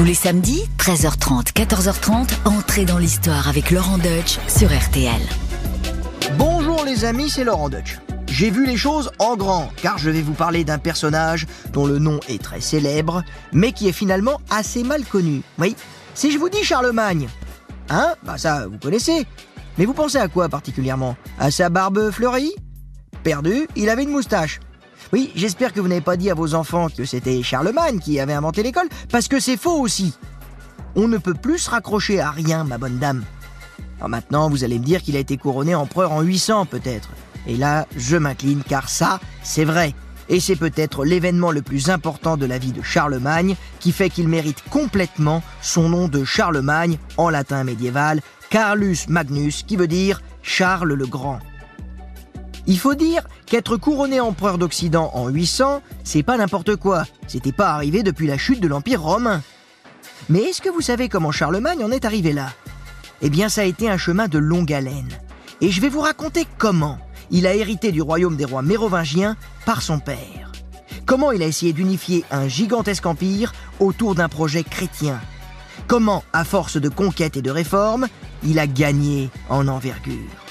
Tous les samedis, 13h30, 14h30, entrez dans l'histoire avec Laurent Deutsch sur RTL. Bonjour les amis, c'est Laurent Deutsch. J'ai vu les choses en grand, car je vais vous parler d'un personnage dont le nom est très célèbre, mais qui est finalement assez mal connu. Oui, si je vous dis Charlemagne, hein, bah ça, vous connaissez. Mais vous pensez à quoi particulièrement? À sa barbe fleurie? Perdu, il avait une moustache. Oui, j'espère que vous n'avez pas dit à vos enfants que c'était Charlemagne qui avait inventé l'école, parce que c'est faux aussi. On ne peut plus se raccrocher à rien, ma bonne dame. Alors maintenant, vous allez me dire qu'il a été couronné empereur en 800 peut-être. Et là, je m'incline car ça, c'est vrai. Et c'est peut-être l'événement le plus important de la vie de Charlemagne qui fait qu'il mérite complètement son nom de Charlemagne en latin médiéval, Carlus Magnus, qui veut dire Charles le Grand. Il faut dire qu'être couronné empereur d'Occident en 800, c'est pas n'importe quoi. C'était pas arrivé depuis la chute de l'Empire romain. Mais est-ce que vous savez comment Charlemagne en est arrivé là? Eh bien, ça a été un chemin de longue haleine. Et je vais vous raconter comment il a hérité du royaume des rois mérovingiens par son père. Comment il a essayé d'unifier un gigantesque empire autour d'un projet chrétien. Comment, à force de conquêtes et de réformes, il a gagné en envergure.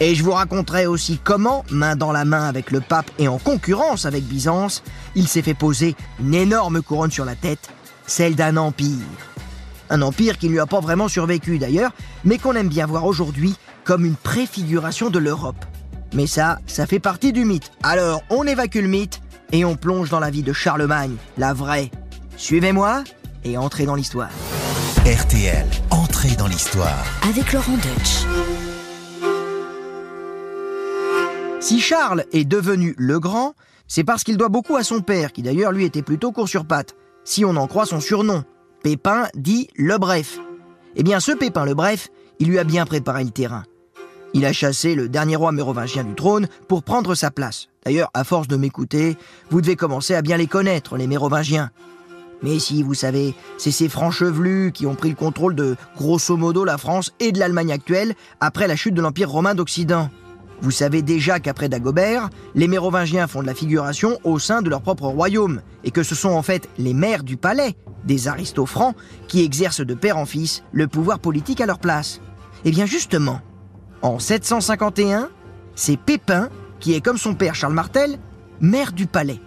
Et je vous raconterai aussi comment, main dans la main avec le pape et en concurrence avec Byzance, il s'est fait poser une énorme couronne sur la tête, celle d'un empire. Un empire qui ne lui a pas vraiment survécu d'ailleurs, mais qu'on aime bien voir aujourd'hui comme une préfiguration de l'Europe. Mais ça, ça fait partie du mythe. Alors, on évacue le mythe et on plonge dans la vie de Charlemagne, la vraie. Suivez-moi et entrez dans l'histoire. RTL, entrez dans l'histoire. Avec Laurent Deutsch. Si Charles est devenu le grand, c'est parce qu'il doit beaucoup à son père, qui d'ailleurs lui était plutôt court sur pattes, si on en croit son surnom. Pépin dit le bref. Eh bien, ce Pépin le bref, il lui a bien préparé le terrain. Il a chassé le dernier roi mérovingien du trône pour prendre sa place. D'ailleurs, à force de m'écouter, vous devez commencer à bien les connaître, les mérovingiens. Mais si, vous savez, c'est ces francs chevelus qui ont pris le contrôle de, grosso modo, la France et de l'Allemagne actuelle après la chute de l'Empire romain d'Occident. Vous savez déjà qu'après Dagobert, les Mérovingiens font de la figuration au sein de leur propre royaume, et que ce sont en fait les maires du palais, des aristofrancs, qui exercent de père en fils le pouvoir politique à leur place. Eh bien justement, en 751, c'est Pépin, qui est comme son père Charles Martel, maire du palais.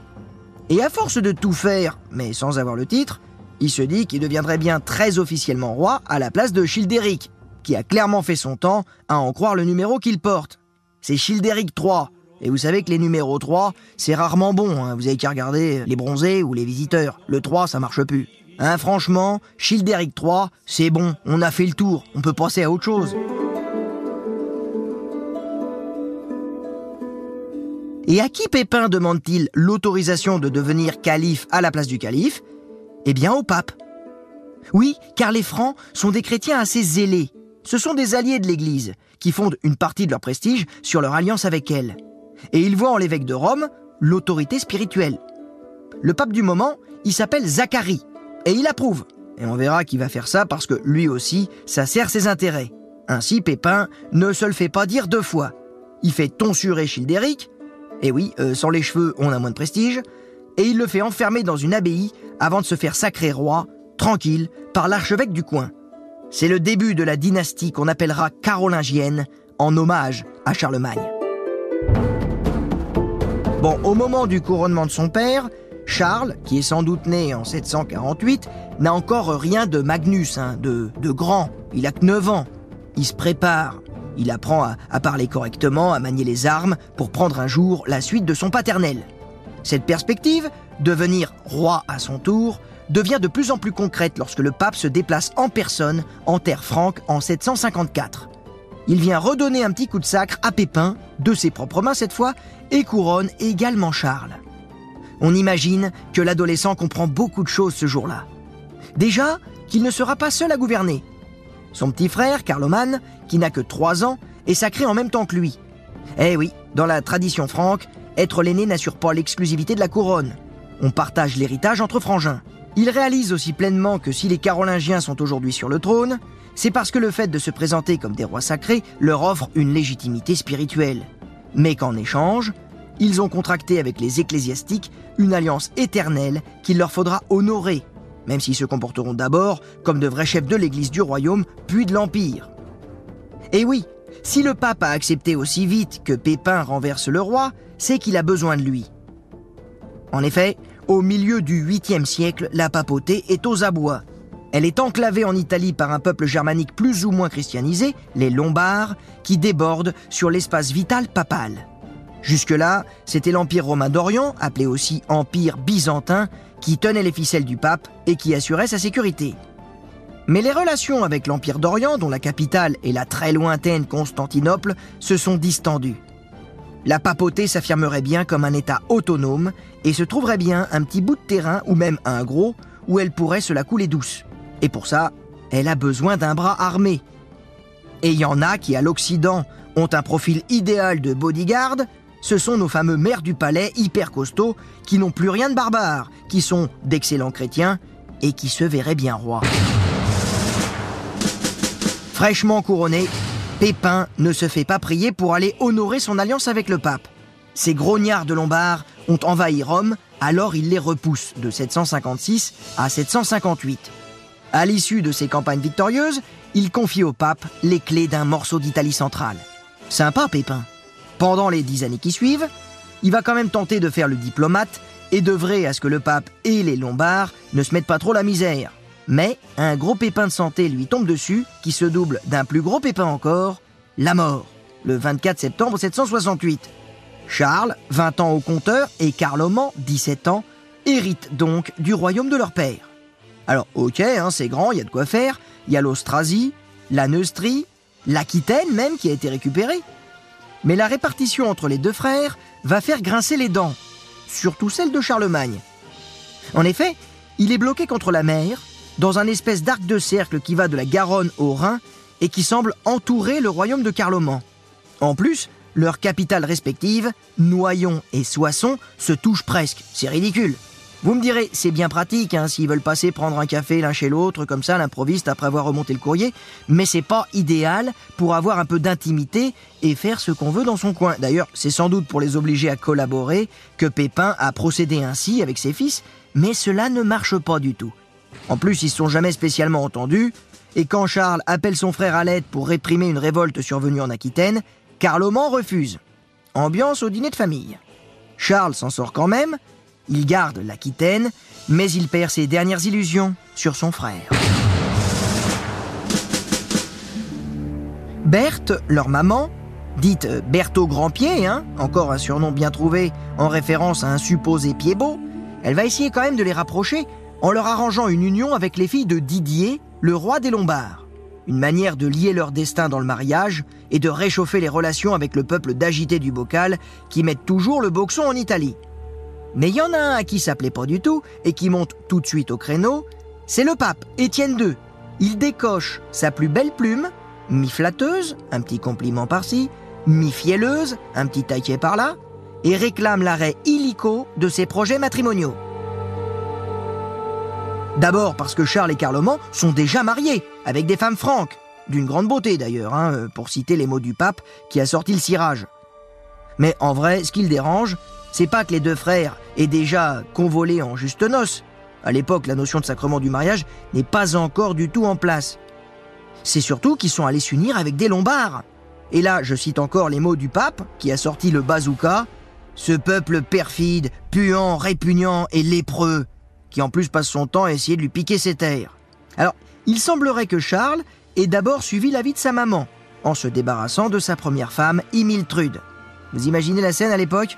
Et à force de tout faire, mais sans avoir le titre, il se dit qu'il deviendrait bien très officiellement roi à la place de Childéric, qui a clairement fait son temps à en croire le numéro qu'il porte c'est Childéric III. Et vous savez que les numéros 3, c'est rarement bon. Hein. Vous avez qu'à regarder les bronzés ou les visiteurs. Le 3, ça marche plus. Hein, franchement, Childéric III, c'est bon. On a fait le tour. On peut passer à autre chose. Et à qui Pépin demande-t-il l'autorisation de devenir calife à la place du calife? Eh bien au pape. Oui, car les Francs sont des chrétiens assez zélés. Ce sont des alliés de l'Église qui fondent une partie de leur prestige sur leur alliance avec elle. Et ils voient en l'évêque de Rome l'autorité spirituelle. Le pape du moment, il s'appelle Zacharie, et il approuve. Et on verra qu'il va faire ça parce que lui aussi, ça sert ses intérêts. Ainsi, Pépin ne se le fait pas dire deux fois. Il fait tonsurer Childéric, et oui, euh, sans les cheveux, on a moins de prestige, et il le fait enfermer dans une abbaye avant de se faire sacrer roi, tranquille, par l'archevêque du coin. C'est le début de la dynastie qu'on appellera carolingienne en hommage à Charlemagne. Bon, au moment du couronnement de son père, Charles, qui est sans doute né en 748, n'a encore rien de Magnus, hein, de, de, grand. Il a que 9 ans. Il se prépare. Il apprend à, à parler correctement, à manier les armes, pour prendre un jour la suite de son paternel. Cette perspective, devenir roi à son tour, devient de plus en plus concrète lorsque le pape se déplace en personne en terre franque en 754. Il vient redonner un petit coup de sacre à Pépin, de ses propres mains cette fois, et couronne également Charles. On imagine que l'adolescent comprend beaucoup de choses ce jour-là. Déjà, qu'il ne sera pas seul à gouverner. Son petit frère, Carloman, qui n'a que 3 ans, est sacré en même temps que lui. Eh oui, dans la tradition franque, être l'aîné n'assure pas l'exclusivité de la couronne. On partage l'héritage entre frangins. Il réalise aussi pleinement que si les Carolingiens sont aujourd'hui sur le trône, c'est parce que le fait de se présenter comme des rois sacrés leur offre une légitimité spirituelle. Mais qu'en échange, ils ont contracté avec les ecclésiastiques une alliance éternelle qu'il leur faudra honorer. même s'ils se comporteront d'abord comme de vrais chefs de l'Église du royaume, puis de l'Empire. Et oui, si le pape a accepté aussi vite que Pépin renverse le roi, c'est qu'il a besoin de lui. En effet, au milieu du 8e siècle, la papauté est aux abois. Elle est enclavée en Italie par un peuple germanique plus ou moins christianisé, les Lombards, qui débordent sur l'espace vital papal. Jusque-là, c'était l'Empire romain d'Orient, appelé aussi Empire byzantin, qui tenait les ficelles du pape et qui assurait sa sécurité. Mais les relations avec l'Empire d'Orient, dont la capitale est la très lointaine Constantinople, se sont distendues. La papauté s'affirmerait bien comme un État autonome et se trouverait bien un petit bout de terrain, ou même un gros, où elle pourrait se la couler douce. Et pour ça, elle a besoin d'un bras armé. Et il y en a qui, à l'Occident, ont un profil idéal de bodyguard, ce sont nos fameux maires du palais hyper costauds qui n'ont plus rien de barbare, qui sont d'excellents chrétiens et qui se verraient bien rois. Fraîchement couronné, Pépin ne se fait pas prier pour aller honorer son alliance avec le pape. Ces grognards de Lombard ont envahi Rome, alors il les repousse de 756 à 758. À l'issue de ces campagnes victorieuses, il confie au pape les clés d'un morceau d'Italie centrale. Sympa, Pépin. Pendant les dix années qui suivent, il va quand même tenter de faire le diplomate et d'œuvrer à ce que le pape et les Lombards ne se mettent pas trop la misère. Mais un gros pépin de santé lui tombe dessus, qui se double d'un plus gros pépin encore, la mort, le 24 septembre 768. Charles, 20 ans au compteur, et Carloman, 17 ans, héritent donc du royaume de leur père. Alors ok, hein, c'est grand, il y a de quoi faire, il y a l'Austrasie, la Neustrie, l'Aquitaine même qui a été récupérée, mais la répartition entre les deux frères va faire grincer les dents, surtout celle de Charlemagne. En effet, il est bloqué contre la mer, dans un espèce d'arc de cercle qui va de la Garonne au Rhin et qui semble entourer le royaume de Carloman. En plus, leurs capitales respectives, Noyon et Soissons, se touchent presque. C'est ridicule. Vous me direz, c'est bien pratique hein, s'ils veulent passer prendre un café l'un chez l'autre, comme ça, l'improviste après avoir remonté le courrier, mais c'est pas idéal pour avoir un peu d'intimité et faire ce qu'on veut dans son coin. D'ailleurs, c'est sans doute pour les obliger à collaborer que Pépin a procédé ainsi avec ses fils, mais cela ne marche pas du tout. En plus, ils se sont jamais spécialement entendus, et quand Charles appelle son frère à l'aide pour réprimer une révolte survenue en Aquitaine, Carloman refuse. Ambiance au dîner de famille. Charles s'en sort quand même, il garde l'Aquitaine, mais il perd ses dernières illusions sur son frère. Berthe, leur maman, dite Berthe au grand-pied, hein, encore un surnom bien trouvé en référence à un supposé pied beau, elle va essayer quand même de les rapprocher en leur arrangeant une union avec les filles de Didier, le roi des Lombards. Une manière de lier leur destin dans le mariage et de réchauffer les relations avec le peuple d'agité du bocal qui mettent toujours le boxon en Italie. Mais il y en a un à qui ça plaît pas du tout et qui monte tout de suite au créneau, c'est le pape, Étienne II. Il décoche sa plus belle plume, mi-flatteuse, un petit compliment par-ci, mi-fielleuse, un petit taquet par-là, et réclame l'arrêt illico de ses projets matrimoniaux. D'abord parce que Charles et Carloman sont déjà mariés, avec des femmes franques, d'une grande beauté d'ailleurs, hein, pour citer les mots du pape qui a sorti le cirage. Mais en vrai, ce qui le dérange, c'est pas que les deux frères aient déjà convolé en juste noces. À l'époque, la notion de sacrement du mariage n'est pas encore du tout en place. C'est surtout qu'ils sont allés s'unir avec des Lombards. Et là, je cite encore les mots du pape, qui a sorti le bazooka. Ce peuple perfide, puant, répugnant et lépreux, qui en plus passe son temps à essayer de lui piquer ses terres. Alors, il semblerait que Charles ait d'abord suivi l'avis de sa maman, en se débarrassant de sa première femme, Imiltrude. Vous imaginez la scène à l'époque?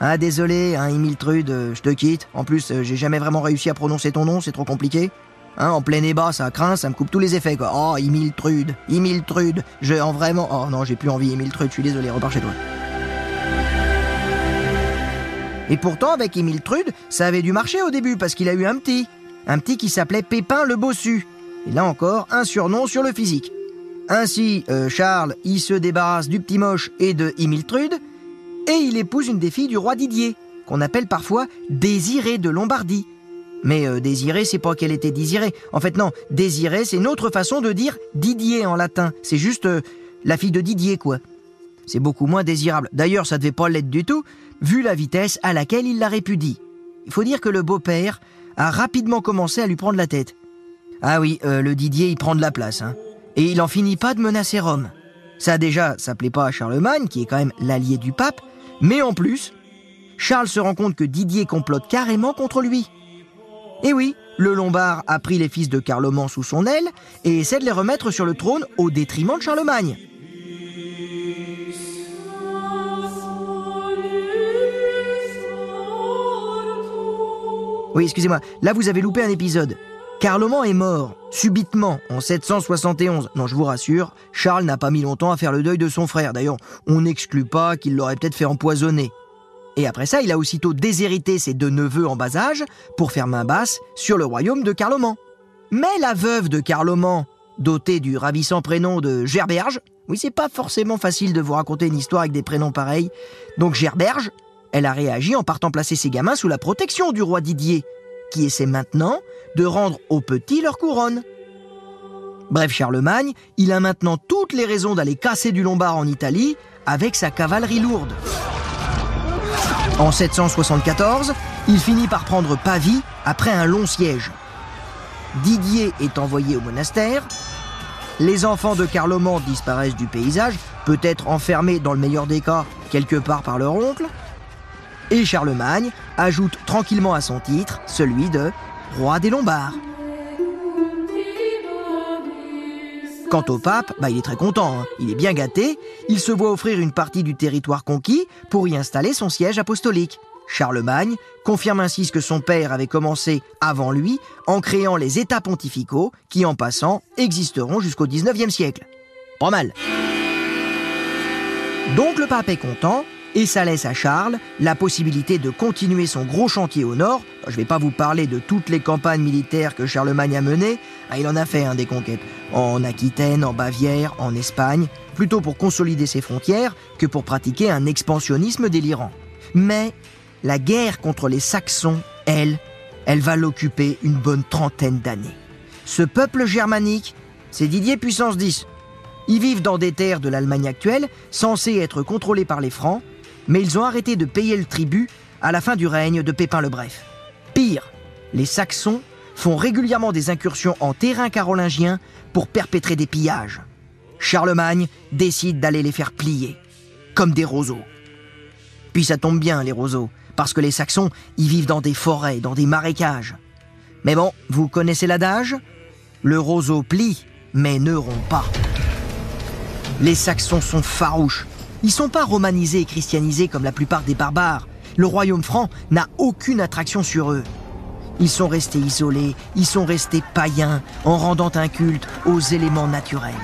Ah désolé, hein, Imiltrude, euh, je te quitte. En plus, euh, j'ai jamais vraiment réussi à prononcer ton nom, c'est trop compliqué. Hein, en plein ébat, ça craint, ça me coupe tous les effets quoi. Oh, Imiltrude, Imiltrude, je en vraiment. Oh non, j'ai plus envie, Imiltrude, je suis désolé, repars chez toi. Et pourtant, avec Imiltrude, ça avait dû marcher au début parce qu'il a eu un petit. Un petit qui s'appelait Pépin le Bossu. Et là encore, un surnom sur le physique. Ainsi, euh, Charles, il se débarrasse du petit moche et de Imiltrude, et il épouse une des filles du roi Didier, qu'on appelle parfois Désirée de Lombardie. Mais euh, Désirée, c'est pas qu'elle était désirée. En fait, non, Désirée, c'est une autre façon de dire Didier en latin. C'est juste euh, la fille de Didier, quoi. C'est beaucoup moins désirable. D'ailleurs, ça devait pas l'être du tout, vu la vitesse à laquelle il la répudie. Il faut dire que le beau-père a rapidement commencé à lui prendre la tête. Ah oui, euh, le Didier, il prend de la place. Hein. Et il en finit pas de menacer Rome. Ça déjà, ça plaît pas à Charlemagne, qui est quand même l'allié du pape, mais en plus, Charles se rend compte que Didier complote carrément contre lui. Et oui, le Lombard a pris les fils de Carloman sous son aile et essaie de les remettre sur le trône au détriment de Charlemagne. Oui, excusez-moi, là vous avez loupé un épisode. Carloman est mort, subitement, en 771. Non, je vous rassure, Charles n'a pas mis longtemps à faire le deuil de son frère. D'ailleurs, on n'exclut pas qu'il l'aurait peut-être fait empoisonner. Et après ça, il a aussitôt déshérité ses deux neveux en bas âge pour faire main basse sur le royaume de Carloman. Mais la veuve de Carloman, dotée du ravissant prénom de Gerberge, oui, c'est pas forcément facile de vous raconter une histoire avec des prénoms pareils, donc Gerberge, elle a réagi en partant placer ses gamins sous la protection du roi Didier, qui essaie maintenant de rendre aux petits leur couronne. Bref, Charlemagne, il a maintenant toutes les raisons d'aller casser du Lombard en Italie avec sa cavalerie lourde. En 774, il finit par prendre Pavie après un long siège. Didier est envoyé au monastère. Les enfants de Carloman disparaissent du paysage, peut-être enfermés dans le meilleur des cas quelque part par leur oncle. Et Charlemagne ajoute tranquillement à son titre celui de roi des Lombards. Quant au pape, bah, il est très content, hein. il est bien gâté, il se voit offrir une partie du territoire conquis pour y installer son siège apostolique. Charlemagne confirme ainsi ce que son père avait commencé avant lui en créant les États pontificaux qui, en passant, existeront jusqu'au 19e siècle. Pas mal. Donc le pape est content et ça laisse à Charles la possibilité de continuer son gros chantier au nord. Je ne vais pas vous parler de toutes les campagnes militaires que Charlemagne a menées. Ah, il en a fait hein, des conquêtes en Aquitaine, en Bavière, en Espagne, plutôt pour consolider ses frontières que pour pratiquer un expansionnisme délirant. Mais la guerre contre les Saxons, elle, elle va l'occuper une bonne trentaine d'années. Ce peuple germanique, c'est Didier puissance 10. Ils vivent dans des terres de l'Allemagne actuelle, censées être contrôlées par les Francs, mais ils ont arrêté de payer le tribut à la fin du règne de Pépin le Bref. Pire, les Saxons font régulièrement des incursions en terrain carolingien pour perpétrer des pillages. Charlemagne décide d'aller les faire plier, comme des roseaux. Puis ça tombe bien, les roseaux, parce que les Saxons y vivent dans des forêts, dans des marécages. Mais bon, vous connaissez l'adage Le roseau plie, mais ne rompt pas. Les Saxons sont farouches, ils sont pas romanisés et christianisés comme la plupart des barbares. Le royaume franc n'a aucune attraction sur eux. Ils sont restés isolés, ils sont restés païens en rendant un culte aux éléments naturels.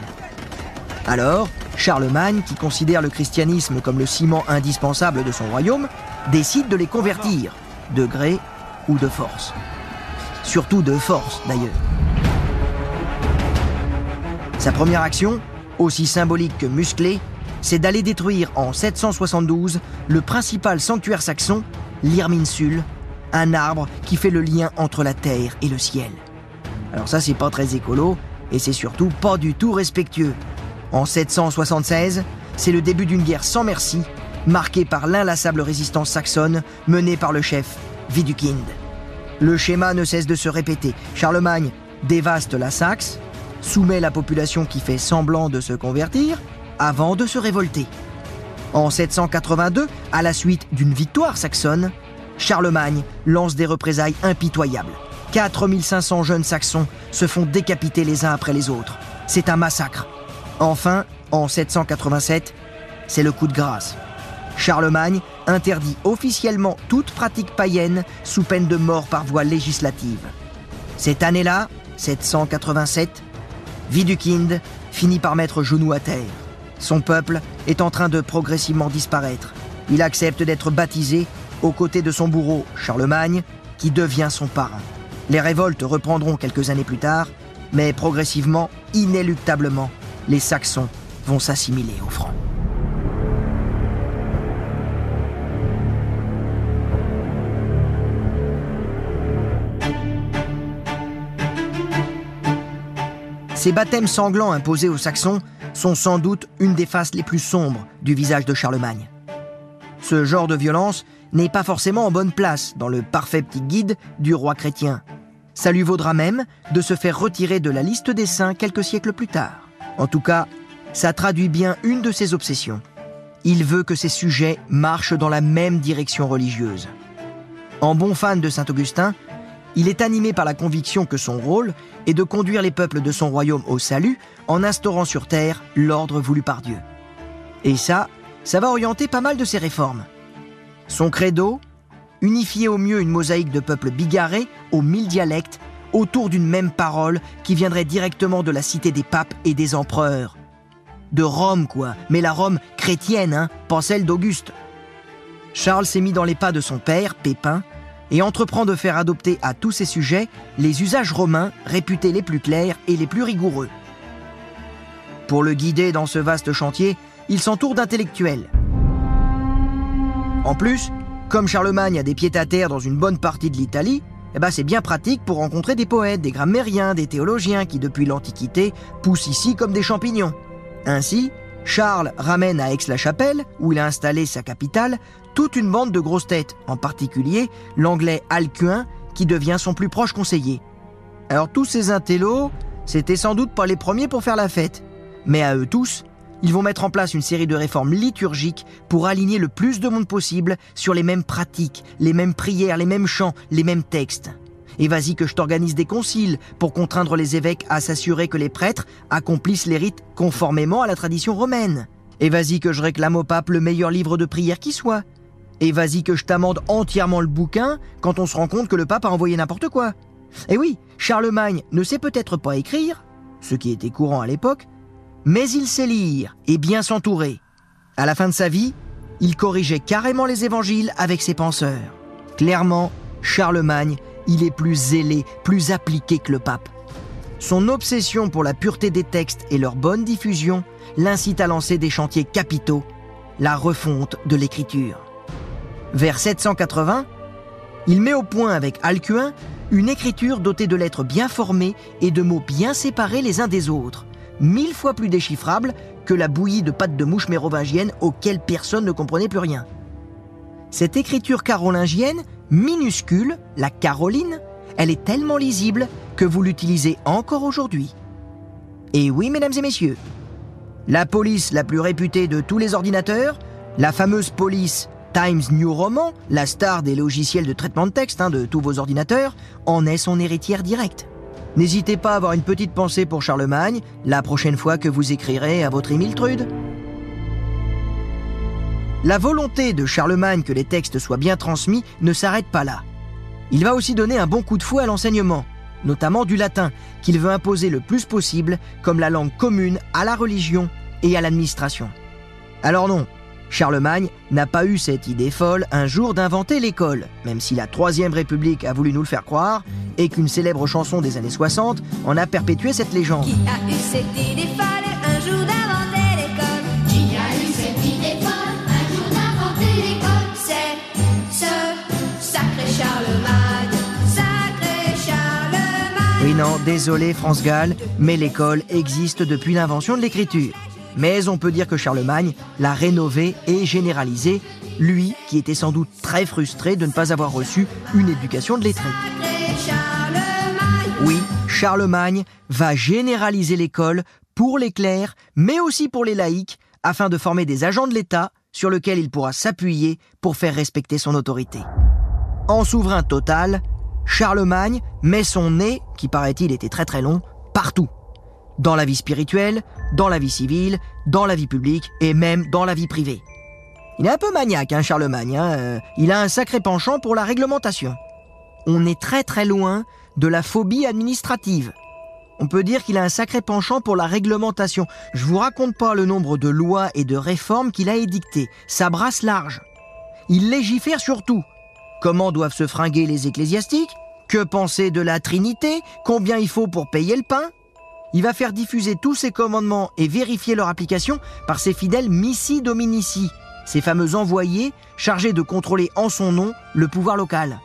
Alors, Charlemagne, qui considère le christianisme comme le ciment indispensable de son royaume, décide de les convertir, de gré ou de force. Surtout de force, d'ailleurs. Sa première action, aussi symbolique que musclée, c'est d'aller détruire en 772 le principal sanctuaire saxon, l'Irminsul, un arbre qui fait le lien entre la terre et le ciel. Alors ça, c'est pas très écolo, et c'est surtout pas du tout respectueux. En 776, c'est le début d'une guerre sans merci, marquée par l'inlassable résistance saxonne menée par le chef Widukind. Le schéma ne cesse de se répéter. Charlemagne dévaste la Saxe, soumet la population qui fait semblant de se convertir, avant de se révolter. En 782, à la suite d'une victoire saxonne, Charlemagne lance des représailles impitoyables. 4500 jeunes saxons se font décapiter les uns après les autres. C'est un massacre. Enfin, en 787, c'est le coup de grâce. Charlemagne interdit officiellement toute pratique païenne sous peine de mort par voie législative. Cette année-là, 787, Widukind finit par mettre genou à terre. Son peuple est en train de progressivement disparaître. Il accepte d'être baptisé aux côtés de son bourreau, Charlemagne, qui devient son parrain. Les révoltes reprendront quelques années plus tard, mais progressivement, inéluctablement, les Saxons vont s'assimiler aux Francs. Ces baptêmes sanglants imposés aux Saxons sont sans doute une des faces les plus sombres du visage de Charlemagne. Ce genre de violence n'est pas forcément en bonne place dans le parfait petit guide du roi chrétien. Ça lui vaudra même de se faire retirer de la liste des saints quelques siècles plus tard. En tout cas, ça traduit bien une de ses obsessions. Il veut que ses sujets marchent dans la même direction religieuse. En bon fan de Saint Augustin, il est animé par la conviction que son rôle est de conduire les peuples de son royaume au salut en instaurant sur terre l'ordre voulu par Dieu. Et ça, ça va orienter pas mal de ses réformes. Son credo Unifier au mieux une mosaïque de peuples bigarrés aux mille dialectes autour d'une même parole qui viendrait directement de la cité des papes et des empereurs. De Rome, quoi, mais la Rome chrétienne, hein, pas celle d'Auguste. Charles s'est mis dans les pas de son père, Pépin, et entreprend de faire adopter à tous ses sujets les usages romains réputés les plus clairs et les plus rigoureux. Pour le guider dans ce vaste chantier, il s'entoure d'intellectuels. En plus, comme Charlemagne a des pieds à terre dans une bonne partie de l'Italie, eh ben c'est bien pratique pour rencontrer des poètes, des grammairiens, des théologiens qui depuis l'Antiquité poussent ici comme des champignons. Ainsi, Charles ramène à Aix-la-Chapelle, où il a installé sa capitale, toute une bande de grosses têtes, en particulier l'anglais Alcuin, qui devient son plus proche conseiller. Alors tous ces intellos, c'était sans doute pas les premiers pour faire la fête, mais à eux tous, ils vont mettre en place une série de réformes liturgiques pour aligner le plus de monde possible sur les mêmes pratiques, les mêmes prières, les mêmes chants, les mêmes textes. Et vas-y que je t'organise des conciles pour contraindre les évêques à s'assurer que les prêtres accomplissent les rites conformément à la tradition romaine. Et vas-y que je réclame au pape le meilleur livre de prière qui soit. Et vas-y que je t'amende entièrement le bouquin quand on se rend compte que le pape a envoyé n'importe quoi. Et oui, Charlemagne ne sait peut-être pas écrire, ce qui était courant à l'époque, mais il sait lire et bien s'entourer. À la fin de sa vie, il corrigeait carrément les évangiles avec ses penseurs. Clairement, Charlemagne, il est plus zélé, plus appliqué que le pape. Son obsession pour la pureté des textes et leur bonne diffusion l'incite à lancer des chantiers capitaux, la refonte de l'écriture. Vers 780, il met au point avec Alcuin une écriture dotée de lettres bien formées et de mots bien séparés les uns des autres, mille fois plus déchiffrable que la bouillie de pâte de mouche mérovingienne auquel personne ne comprenait plus rien. Cette écriture carolingienne, minuscule, la Caroline, elle est tellement lisible que vous l'utilisez encore aujourd'hui. Et oui, mesdames et messieurs, la police la plus réputée de tous les ordinateurs, la fameuse police Times New Roman, la star des logiciels de traitement de texte hein, de tous vos ordinateurs, en est son héritière directe. N'hésitez pas à avoir une petite pensée pour Charlemagne la prochaine fois que vous écrirez à votre Émile Trude. La volonté de Charlemagne que les textes soient bien transmis ne s'arrête pas là. Il va aussi donner un bon coup de fouet à l'enseignement, notamment du latin, qu'il veut imposer le plus possible comme la langue commune à la religion et à l'administration. Alors non, Charlemagne n'a pas eu cette idée folle un jour d'inventer l'école, même si la Troisième République a voulu nous le faire croire, et qu'une célèbre chanson des années 60 en a perpétué cette légende. Qui a eu cette idée folle non, désolé France Gall, mais l'école existe depuis l'invention de l'écriture. Mais on peut dire que Charlemagne l'a rénové et généralisé, lui qui était sans doute très frustré de ne pas avoir reçu une éducation de lettré. Oui, Charlemagne va généraliser l'école pour les clercs, mais aussi pour les laïcs, afin de former des agents de l'État sur lesquels il pourra s'appuyer pour faire respecter son autorité. En souverain total, Charlemagne met son nez, qui paraît-il était très très long, partout. Dans la vie spirituelle, dans la vie civile, dans la vie publique et même dans la vie privée. Il est un peu maniaque, hein, Charlemagne. hein, euh, il a un sacré penchant pour la réglementation. On est très très loin de la phobie administrative. On peut dire qu'il a un sacré penchant pour la réglementation. Je vous raconte pas le nombre de lois et de réformes qu'il a édictées. Ça brasse large. Il légifère surtout. Comment doivent se fringuer les ecclésiastiques? Que penser de la Trinité? Combien il faut pour payer le pain? Il va faire diffuser tous ses commandements et vérifier leur application par ses fidèles missi dominici, ces fameux envoyés chargés de contrôler en son nom le pouvoir local.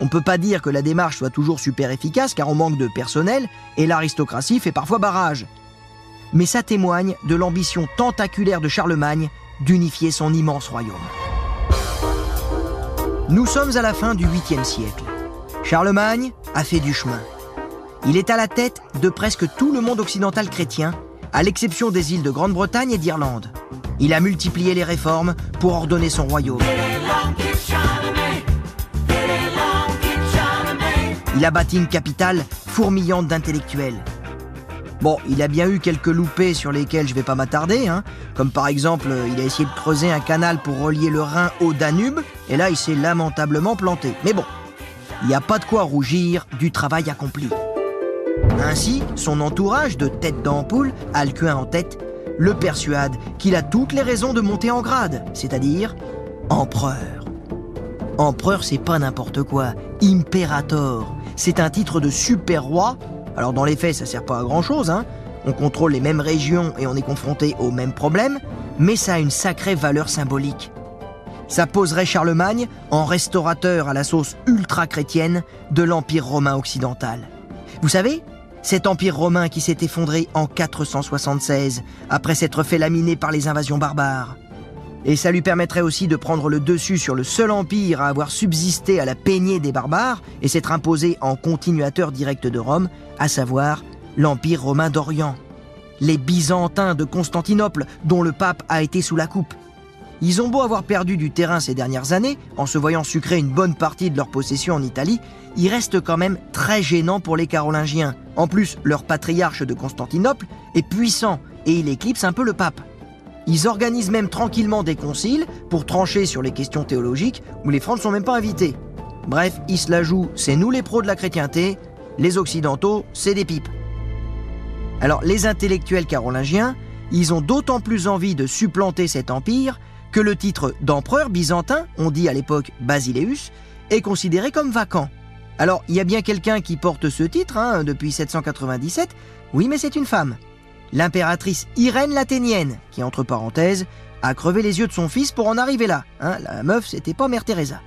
On ne peut pas dire que la démarche soit toujours super efficace car on manque de personnel et l'aristocratie fait parfois barrage. Mais ça témoigne de l'ambition tentaculaire de Charlemagne d'unifier son immense royaume. Nous sommes à la fin du 8e siècle. Charlemagne a fait du chemin. Il est à la tête de presque tout le monde occidental chrétien, à l'exception des îles de Grande-Bretagne et d'Irlande. Il a multiplié les réformes pour ordonner son royaume. Il a bâti une capitale fourmillante d'intellectuels. Bon, il a bien eu quelques loupés sur lesquels je vais pas m'attarder, hein. comme par exemple, euh, il a essayé de creuser un canal pour relier le Rhin au Danube, et là il s'est lamentablement planté. Mais bon, il n'y a pas de quoi rougir du travail accompli. Ainsi, son entourage de têtes d'ampoule, Alcuin en tête, le persuade qu'il a toutes les raisons de monter en grade, c'est-à-dire empereur. Empereur, c'est pas n'importe quoi. Imperator, c'est un titre de super roi alors dans les faits, ça sert pas à grand chose, hein. On contrôle les mêmes régions et on est confronté aux mêmes problèmes, mais ça a une sacrée valeur symbolique. Ça poserait Charlemagne en restaurateur à la sauce ultra-chrétienne de l'Empire romain occidental. Vous savez, cet empire romain qui s'est effondré en 476 après s'être fait laminer par les invasions barbares. Et ça lui permettrait aussi de prendre le dessus sur le seul empire à avoir subsisté à la peignée des barbares et s'être imposé en continuateur direct de Rome, à savoir l'Empire romain d'Orient. Les Byzantins de Constantinople, dont le pape a été sous la coupe. Ils ont beau avoir perdu du terrain ces dernières années, en se voyant sucrer une bonne partie de leur possession en Italie, ils restent quand même très gênants pour les Carolingiens. En plus, leur patriarche de Constantinople est puissant et il éclipse un peu le pape. Ils organisent même tranquillement des conciles pour trancher sur les questions théologiques où les Francs ne sont même pas invités. Bref, ils se la jouent, c'est nous les pros de la chrétienté, les Occidentaux, c'est des pipes. Alors les intellectuels carolingiens, ils ont d'autant plus envie de supplanter cet empire que le titre d'empereur byzantin, on dit à l'époque Basileus, est considéré comme vacant. Alors il y a bien quelqu'un qui porte ce titre hein, depuis 797, oui mais c'est une femme l'impératrice Irène l'Athénienne, qui, entre parenthèses, a crevé les yeux de son fils pour en arriver là. Hein, la meuf, c'était pas Mère Teresa.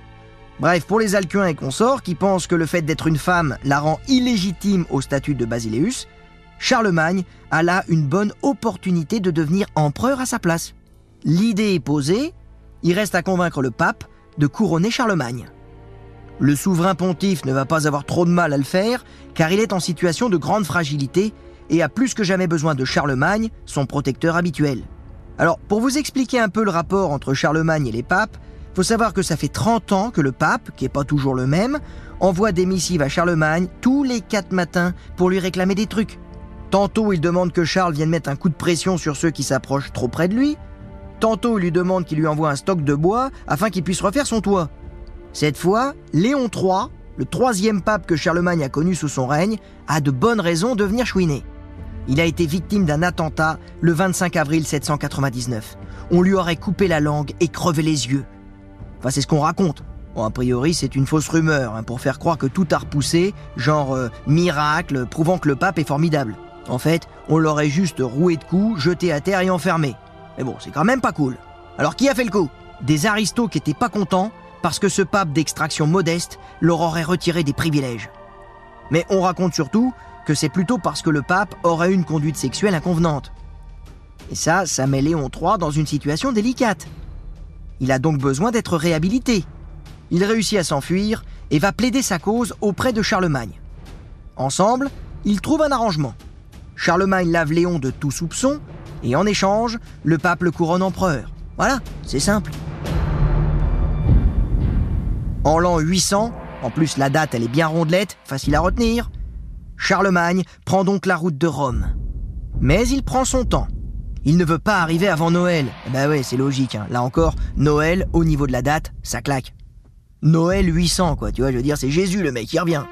Bref, pour les Alcuins et consorts qui pensent que le fait d'être une femme la rend illégitime au statut de Basileus, Charlemagne a là une bonne opportunité de devenir empereur à sa place. L'idée est posée, il reste à convaincre le pape de couronner Charlemagne. Le souverain pontife ne va pas avoir trop de mal à le faire, car il est en situation de grande fragilité et a plus que jamais besoin de Charlemagne, son protecteur habituel. Alors, pour vous expliquer un peu le rapport entre Charlemagne et les papes, faut savoir que ça fait 30 ans que le pape, qui n'est pas toujours le même, envoie des missives à Charlemagne tous les quatre matins pour lui réclamer des trucs. Tantôt il demande que Charles vienne mettre un coup de pression sur ceux qui s'approchent trop près de lui, tantôt il lui demande qu'il lui envoie un stock de bois afin qu'il puisse refaire son toit. Cette fois, Léon III, le troisième pape que Charlemagne a connu sous son règne, a de bonnes raisons de venir chouiner. Il a été victime d'un attentat le 25 avril 799. On lui aurait coupé la langue et crevé les yeux. Enfin, c'est ce qu'on raconte. Bon, a priori, c'est une fausse rumeur, hein, pour faire croire que tout a repoussé, genre euh, miracle, prouvant que le pape est formidable. En fait, on l'aurait juste roué de coups, jeté à terre et enfermé. Mais bon, c'est quand même pas cool. Alors qui a fait le coup? Des aristos qui étaient pas contents parce que ce pape d'extraction modeste leur aurait retiré des privilèges. Mais on raconte surtout c'est plutôt parce que le pape aurait une conduite sexuelle inconvenante. Et ça, ça met Léon III dans une situation délicate. Il a donc besoin d'être réhabilité. Il réussit à s'enfuir et va plaider sa cause auprès de Charlemagne. Ensemble, ils trouvent un arrangement. Charlemagne lave Léon de tout soupçon et en échange, le pape le couronne empereur. Voilà, c'est simple. En l'an 800, en plus la date elle est bien rondelette, facile à retenir, Charlemagne prend donc la route de Rome. Mais il prend son temps. Il ne veut pas arriver avant Noël. Bah ouais, c'est logique. Hein. Là encore, Noël, au niveau de la date, ça claque. Noël 800, quoi, tu vois, je veux dire, c'est Jésus le mec qui revient.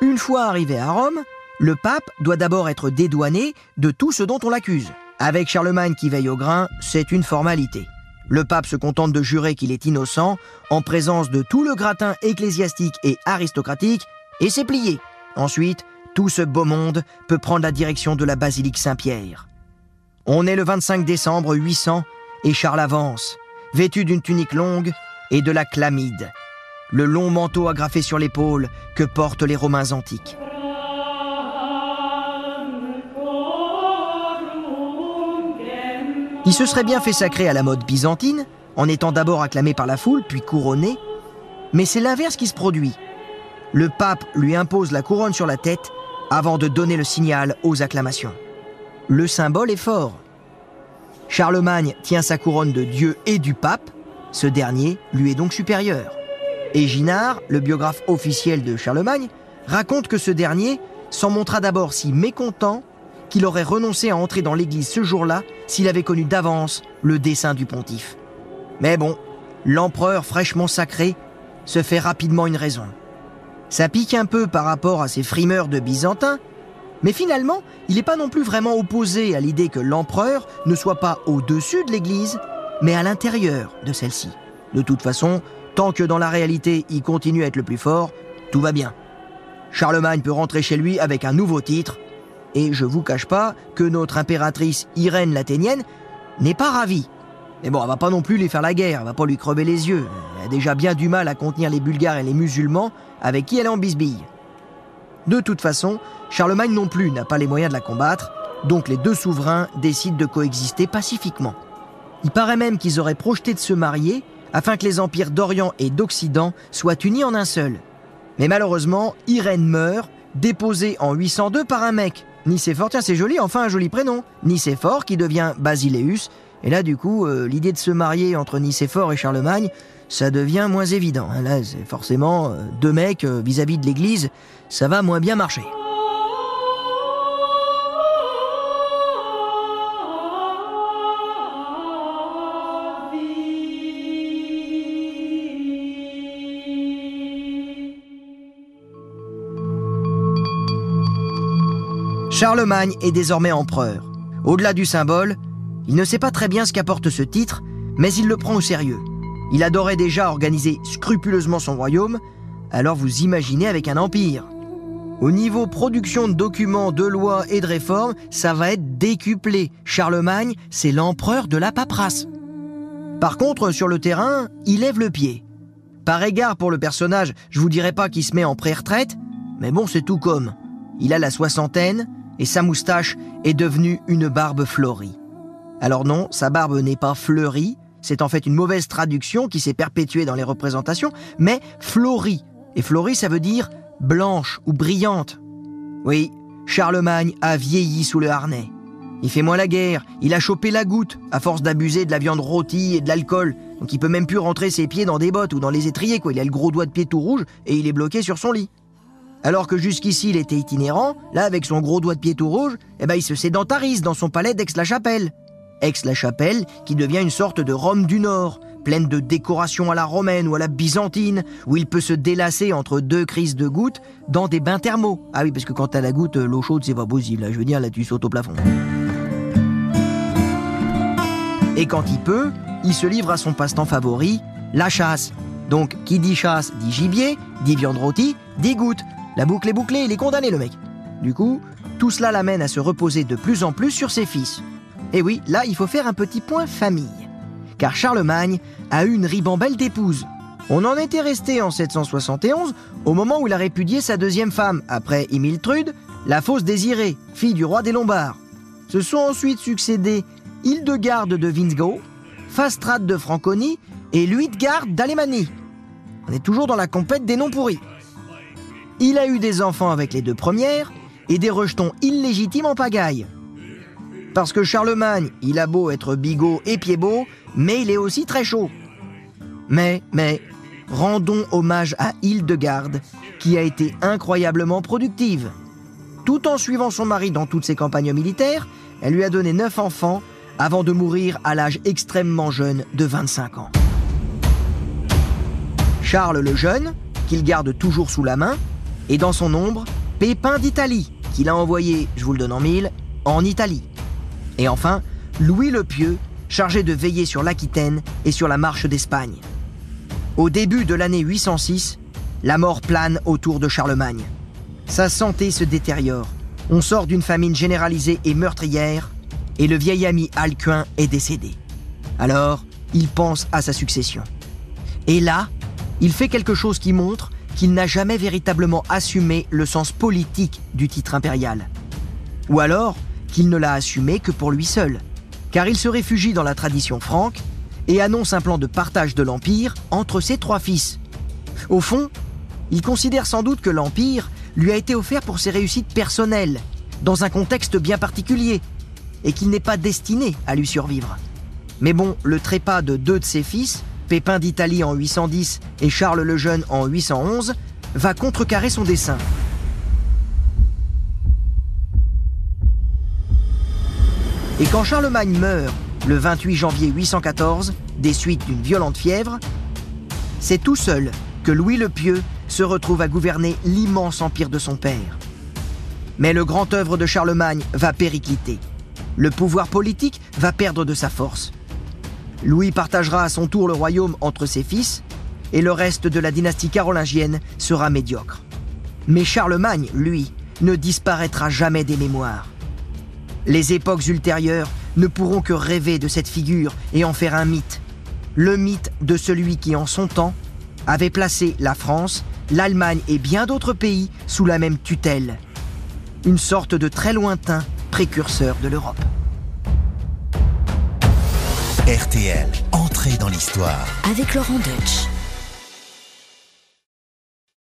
Une fois arrivé à Rome, le pape doit d'abord être dédouané de tout ce dont on l'accuse. Avec Charlemagne qui veille au grain, c'est une formalité. Le pape se contente de jurer qu'il est innocent en présence de tout le gratin ecclésiastique et aristocratique, et c'est plié. Ensuite, tout ce beau monde peut prendre la direction de la basilique Saint-Pierre. On est le 25 décembre 800 et Charles avance, vêtu d'une tunique longue et de la chlamide, le long manteau agrafé sur l'épaule que portent les Romains antiques. Il se serait bien fait sacrer à la mode byzantine, en étant d'abord acclamé par la foule, puis couronné. Mais c'est l'inverse qui se produit. Le pape lui impose la couronne sur la tête avant de donner le signal aux acclamations. Le symbole est fort. Charlemagne tient sa couronne de Dieu et du pape, ce dernier lui est donc supérieur. Et Ginard, le biographe officiel de Charlemagne, raconte que ce dernier s'en montra d'abord si mécontent qu'il aurait renoncé à entrer dans l'église ce jour-là s'il avait connu d'avance le dessein du pontife. Mais bon, l'empereur fraîchement sacré se fait rapidement une raison. Ça pique un peu par rapport à ces frimeurs de Byzantins, mais finalement, il n'est pas non plus vraiment opposé à l'idée que l'empereur ne soit pas au-dessus de l'Église, mais à l'intérieur de celle-ci. De toute façon, tant que dans la réalité il continue à être le plus fort, tout va bien. Charlemagne peut rentrer chez lui avec un nouveau titre, et je vous cache pas que notre impératrice Irène l'Athénienne n'est pas ravie. Mais bon, elle va pas non plus lui faire la guerre, elle va pas lui crever les yeux. Elle a déjà bien du mal à contenir les Bulgares et les musulmans avec qui elle est en bisbille. De toute façon, Charlemagne non plus n'a pas les moyens de la combattre, donc les deux souverains décident de coexister pacifiquement. Il paraît même qu'ils auraient projeté de se marier afin que les empires d'Orient et d'Occident soient unis en un seul. Mais malheureusement, Irène meurt, déposée en 802 par un mec. Nicéphore, tiens c'est joli, enfin un joli prénom. Nicéphore qui devient Basileus. Et là du coup, euh, l'idée de se marier entre Nicéphore et Charlemagne, ça devient moins évident. Là, c'est forcément euh, deux mecs euh, vis-à-vis de l'Église, ça va moins bien marcher. Charlemagne est désormais empereur. Au-delà du symbole, il ne sait pas très bien ce qu'apporte ce titre, mais il le prend au sérieux. Il adorait déjà organiser scrupuleusement son royaume, alors vous imaginez avec un empire. Au niveau production de documents, de lois et de réformes, ça va être décuplé. Charlemagne, c'est l'empereur de la paperasse. Par contre, sur le terrain, il lève le pied. Par égard pour le personnage, je vous dirais pas qu'il se met en pré-retraite, mais bon, c'est tout comme. Il a la soixantaine et sa moustache est devenue une barbe fleurie. Alors non, sa barbe n'est pas fleurie, c'est en fait une mauvaise traduction qui s'est perpétuée dans les représentations, mais fleurie. Et fleurie, ça veut dire blanche ou brillante. Oui, Charlemagne a vieilli sous le harnais. Il fait moins la guerre, il a chopé la goutte à force d'abuser de la viande rôtie et de l'alcool. Donc il peut même plus rentrer ses pieds dans des bottes ou dans les étriers quoi, il a le gros doigt de pied tout rouge et il est bloqué sur son lit. Alors que jusqu'ici il était itinérant, là avec son gros doigt de pied tout rouge, eh ben il se sédentarise dans son palais d'Aix-la-Chapelle. Aix-la-Chapelle qui devient une sorte de Rome du Nord, pleine de décorations à la romaine ou à la byzantine, où il peut se délasser entre deux crises de gouttes dans des bains thermaux. Ah oui, parce que quand t'as la goutte, l'eau chaude, c'est pas possible. Là, je veux dire, là, tu sautes au plafond. Et quand il peut, il se livre à son passe-temps favori, la chasse. Donc, qui dit chasse dit gibier, dit viande rôtie, dit goutte. La boucle est bouclée, il est condamné, le mec. Du coup, tout cela l'amène à se reposer de plus en plus sur ses fils. Et oui, là, il faut faire un petit point famille. Car Charlemagne a eu une ribambelle d'épouses. On en était resté en 771 au moment où il a répudié sa deuxième femme, après Imiltrude, la fausse désirée, fille du roi des Lombards. Se sont ensuite succédés Hildegarde de Winsgau, Fastrade de Franconie et Luitgard d'Alémanie. On est toujours dans la compète des noms pourris. Il a eu des enfants avec les deux premières et des rejetons illégitimes en pagaille. Parce que Charlemagne, il a beau être bigot et pied beau, mais il est aussi très chaud. Mais, mais, rendons hommage à Hildegarde, qui a été incroyablement productive. Tout en suivant son mari dans toutes ses campagnes militaires, elle lui a donné neuf enfants avant de mourir à l'âge extrêmement jeune de 25 ans. Charles le Jeune, qu'il garde toujours sous la main, et dans son ombre, Pépin d'Italie, qu'il a envoyé, je vous le donne en mille, en Italie. Et enfin, Louis le Pieux, chargé de veiller sur l'Aquitaine et sur la marche d'Espagne. Au début de l'année 806, la mort plane autour de Charlemagne. Sa santé se détériore. On sort d'une famine généralisée et meurtrière, et le vieil ami Alcuin est décédé. Alors, il pense à sa succession. Et là, il fait quelque chose qui montre qu'il n'a jamais véritablement assumé le sens politique du titre impérial. Ou alors qu'il ne l'a assumé que pour lui seul, car il se réfugie dans la tradition franque et annonce un plan de partage de l'Empire entre ses trois fils. Au fond, il considère sans doute que l'Empire lui a été offert pour ses réussites personnelles, dans un contexte bien particulier, et qu'il n'est pas destiné à lui survivre. Mais bon, le trépas de deux de ses fils, Pépin d'Italie en 810 et Charles le Jeune en 811, va contrecarrer son dessein. Et quand Charlemagne meurt le 28 janvier 814, des suites d'une violente fièvre, c'est tout seul que Louis le Pieux se retrouve à gouverner l'immense empire de son père. Mais le grand œuvre de Charlemagne va péricliter. Le pouvoir politique va perdre de sa force. Louis partagera à son tour le royaume entre ses fils, et le reste de la dynastie carolingienne sera médiocre. Mais Charlemagne, lui, ne disparaîtra jamais des mémoires. Les époques ultérieures ne pourront que rêver de cette figure et en faire un mythe. Le mythe de celui qui, en son temps, avait placé la France, l'Allemagne et bien d'autres pays sous la même tutelle. Une sorte de très lointain précurseur de l'Europe. RTL, entrée dans l'histoire. Avec Laurent Deutsch.